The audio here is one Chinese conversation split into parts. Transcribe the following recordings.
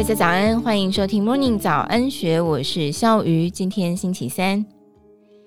大家早安，欢迎收听 Morning 早安学，我是笑瑜。今天星期三，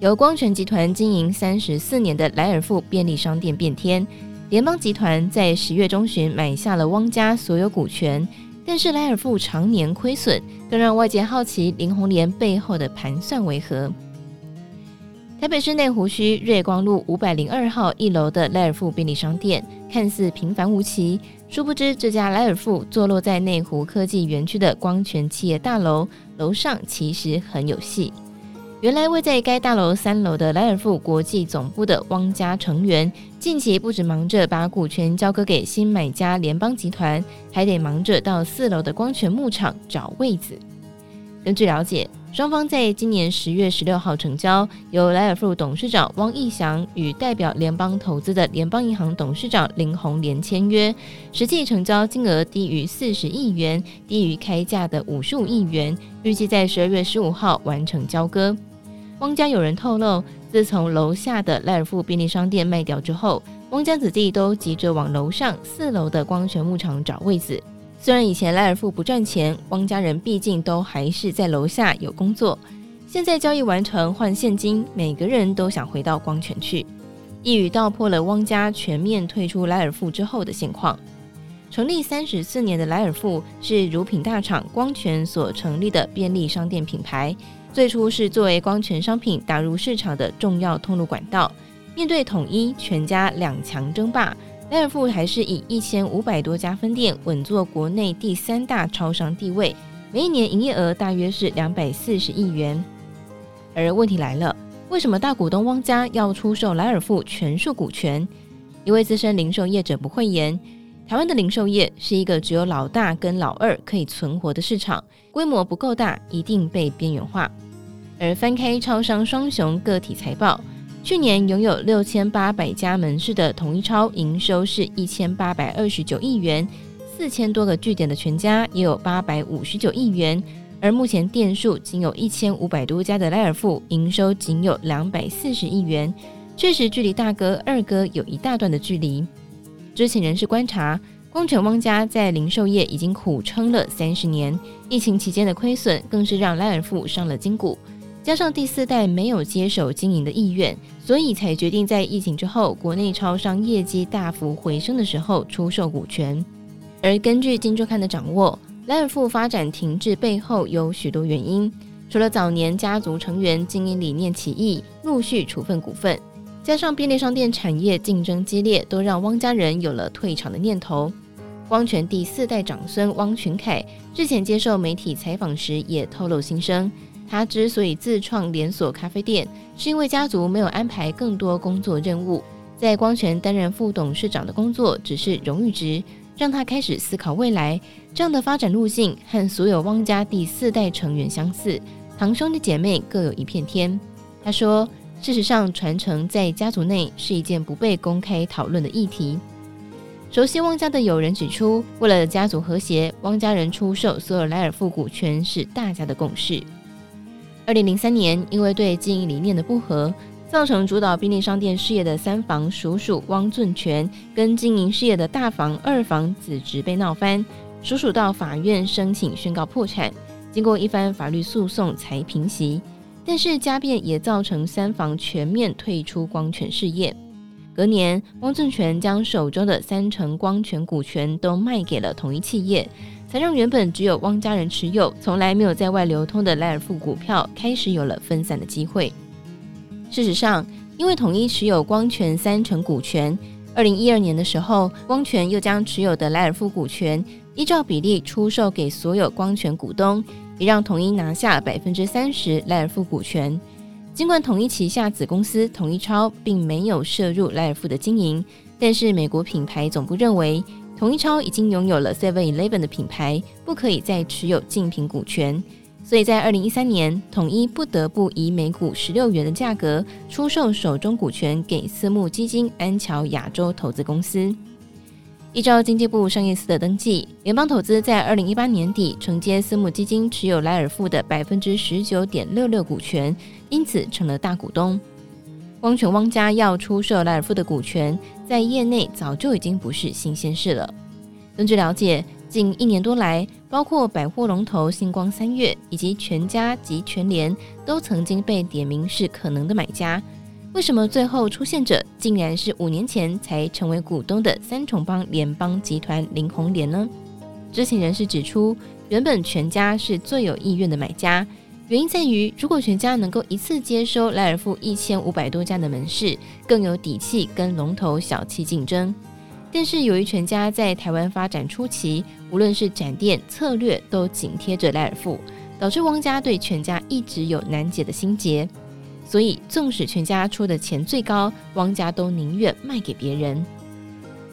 由光泉集团经营三十四年的莱尔富便利商店变天，联邦集团在十月中旬买下了汪家所有股权，但是莱尔富常年亏损，更让外界好奇林红莲背后的盘算为何。台北市内湖区瑞光路五百零二号一楼的莱尔富便利商店，看似平凡无奇，殊不知这家莱尔富坐落在内湖科技园区的光泉企业大楼楼上，其实很有戏。原来位在该大楼三楼的莱尔富国际总部的汪家成员，近期不止忙着把股权交割给新买家联邦集团，还得忙着到四楼的光泉牧场找位子。根据了解，双方在今年十月十六号成交，由莱尔富董事长汪义祥与代表联邦投资的联邦银行董事长林鸿莲签约，实际成交金额低于四十亿元，低于开价的五十五亿元，预计在十二月十五号完成交割。汪家有人透露，自从楼下的莱尔富便利商店卖掉之后，汪家子弟都急着往楼上四楼的光泉牧场找位子。虽然以前莱尔富不赚钱，汪家人毕竟都还是在楼下有工作。现在交易完成换现金，每个人都想回到光泉去。一语道破了汪家全面退出莱尔富之后的现况。成立三十四年的莱尔富是乳品大厂光泉所成立的便利商店品牌，最初是作为光泉商品打入市场的重要通路管道。面对统一、全家两强争霸。莱尔富还是以一千五百多家分店稳坐国内第三大超商地位，每一年营业额大约是两百四十亿元。而问题来了，为什么大股东汪家要出售莱尔富全数股权？一位资深零售业者不讳言，台湾的零售业是一个只有老大跟老二可以存活的市场，规模不够大，一定被边缘化。而翻开超商双雄个体财报。去年拥有六千八百家门市的统一超营收是一千八百二十九亿元，四千多个据点的全家也有八百五十九亿元，而目前店数仅有一千五百多家的莱尔富营收仅有两百四十亿元，确实距离大哥二哥有一大段的距离。知情人士观察，光泉汪家在零售业已经苦撑了三十年，疫情期间的亏损更是让莱尔富伤了筋骨。加上第四代没有接手经营的意愿，所以才决定在疫情之后，国内超商业绩大幅回升的时候出售股权。而根据《金周刊》的掌握，莱尔富发展停滞背后有许多原因，除了早年家族成员经营理念起异，陆续处分股份，加上便利商店产业竞争激烈，都让汪家人有了退场的念头。光泉第四代长孙汪群凯日前接受媒体采访时也透露心声。他之所以自创连锁咖啡店，是因为家族没有安排更多工作任务，在光泉担任副董事长的工作只是荣誉职，让他开始思考未来。这样的发展路径和所有汪家第四代成员相似，堂兄弟姐妹各有一片天。他说：“事实上，传承在家族内是一件不被公开讨论的议题。”熟悉汪家的友人指出，为了家族和谐，汪家人出售所有莱尔富股权是大家的共识。二零零三年，因为对经营理念的不合，造成主导便利商店事业的三房叔叔汪俊全跟经营事业的大房二房子侄被闹翻，叔叔到法院申请宣告破产，经过一番法律诉讼才平息。但是家变也造成三房全面退出光权事业。隔年，汪俊全将手中的三成光权股权都卖给了同一企业。才让原本只有汪家人持有、从来没有在外流通的莱尔富股票开始有了分散的机会。事实上，因为统一持有光权三成股权，二零一二年的时候，光权又将持有的莱尔富股权依照比例出售给所有光权股东，也让统一拿下百分之三十莱尔富股权。尽管统一旗下子公司统一超并没有涉入莱尔富的经营，但是美国品牌总部认为。统一超已经拥有了 Seven Eleven 的品牌，不可以再持有竞品股权，所以在二零一三年，统一不得不以每股十六元的价格出售手中股权给私募基金安桥亚洲投资公司。依照经济部商业司的登记，联邦投资在二零一八年底承接私募基金持有莱尔富的百分之十九点六六股权，因此成了大股东。光泉汪家要出售莱尔富的股权，在业内早就已经不是新鲜事了。根据了解，近一年多来，包括百货龙头星光三月以及全家及全联，都曾经被点名是可能的买家。为什么最后出现者竟然是五年前才成为股东的三重帮联邦集团林鸿莲呢？知情人士指出，原本全家是最有意愿的买家，原因在于如果全家能够一次接收莱尔富一千五百多家的门市，更有底气跟龙头小企竞争。但是由于全家在台湾发展初期，无论是展店策略都紧贴着莱尔富，导致汪家对全家一直有难解的心结。所以，纵使全家出的钱最高，汪家都宁愿卖给别人。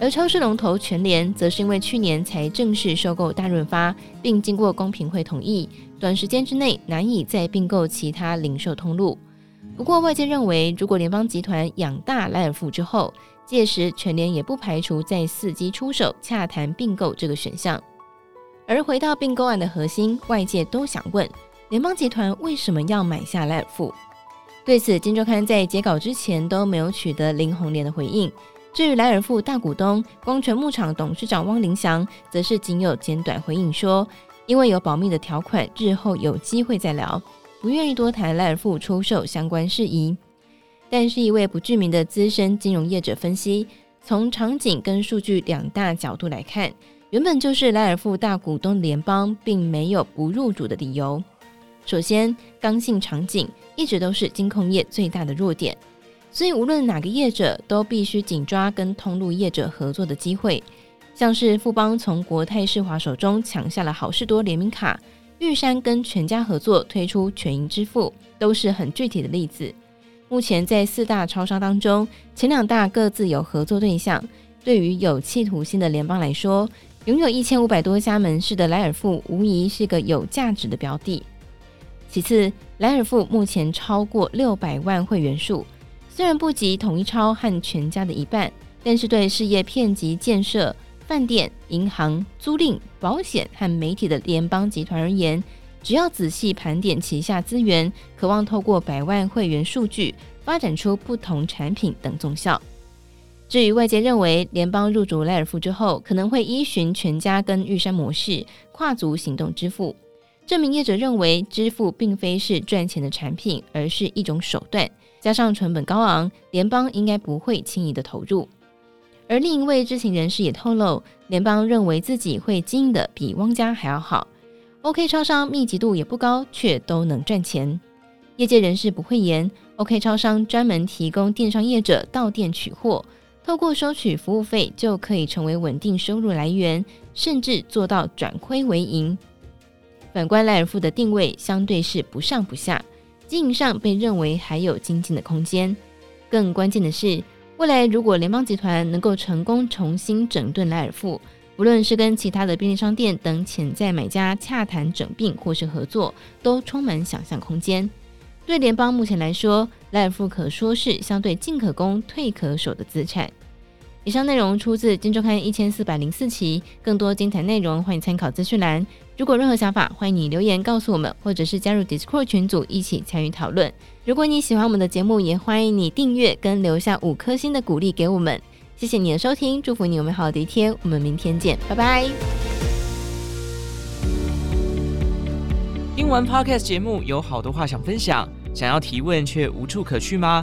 而超市龙头全联，则是因为去年才正式收购大润发，并经过公平会同意，短时间之内难以再并购其他零售通路。不过，外界认为，如果联邦集团养大莱尔富之后，届时全联也不排除再伺机出手洽谈并购这个选项。而回到并购案的核心，外界都想问：联邦集团为什么要买下莱尔富？对此，《金周刊》在截稿之前都没有取得林鸿莲的回应。至于莱尔富大股东光泉牧场董事长汪林祥，则是仅有简短回应说，因为有保密的条款，日后有机会再聊，不愿意多谈莱尔富出售相关事宜。但是，一位不具名的资深金融业者分析，从场景跟数据两大角度来看，原本就是莱尔富大股东联邦并没有不入主的理由。首先，刚性场景一直都是金控业最大的弱点，所以无论哪个业者都必须紧抓跟通路业者合作的机会。像是富邦从国泰世华手中抢下了好事多联名卡，玉山跟全家合作推出全银支付，都是很具体的例子。目前在四大超商当中，前两大各自有合作对象。对于有企图心的联邦来说，拥有一千五百多家门市的莱尔富，无疑是个有价值的标的。其次，莱尔富目前超过六百万会员数，虽然不及统一超和全家的一半，但是对事业遍及建设、饭店、银行、租赁、保险和媒体的联邦集团而言，只要仔细盘点旗下资源，渴望透过百万会员数据发展出不同产品等综效。至于外界认为联邦入主莱尔富之后，可能会依循全家跟玉山模式，跨足行动支付。这名业者认为，支付并非是赚钱的产品，而是一种手段。加上成本高昂，联邦应该不会轻易的投入。而另一位知情人士也透露，联邦认为自己会经营的比汪家还要好。OK 超商密集度也不高，却都能赚钱。业界人士不讳言，OK 超商专门提供电商业者到店取货，透过收取服务费就可以成为稳定收入来源，甚至做到转亏为盈。反观莱尔富的定位相对是不上不下，经营上被认为还有精进的空间。更关键的是，未来如果联邦集团能够成功重新整顿莱尔富，无论是跟其他的便利商店等潜在买家洽谈整并或是合作，都充满想象空间。对联邦目前来说，莱尔富可说是相对进可攻、退可守的资产。以上内容出自《金周刊》一千四百零四期，更多精彩内容欢迎参考资讯栏。如果任何想法，欢迎你留言告诉我们，或者是加入 Discord 群组一起参与讨论。如果你喜欢我们的节目，也欢迎你订阅跟留下五颗星的鼓励给我们。谢谢你的收听，祝福你有美好的一天，我们明天见，拜拜。听完 Podcast 节目，有好多话想分享，想要提问却无处可去吗？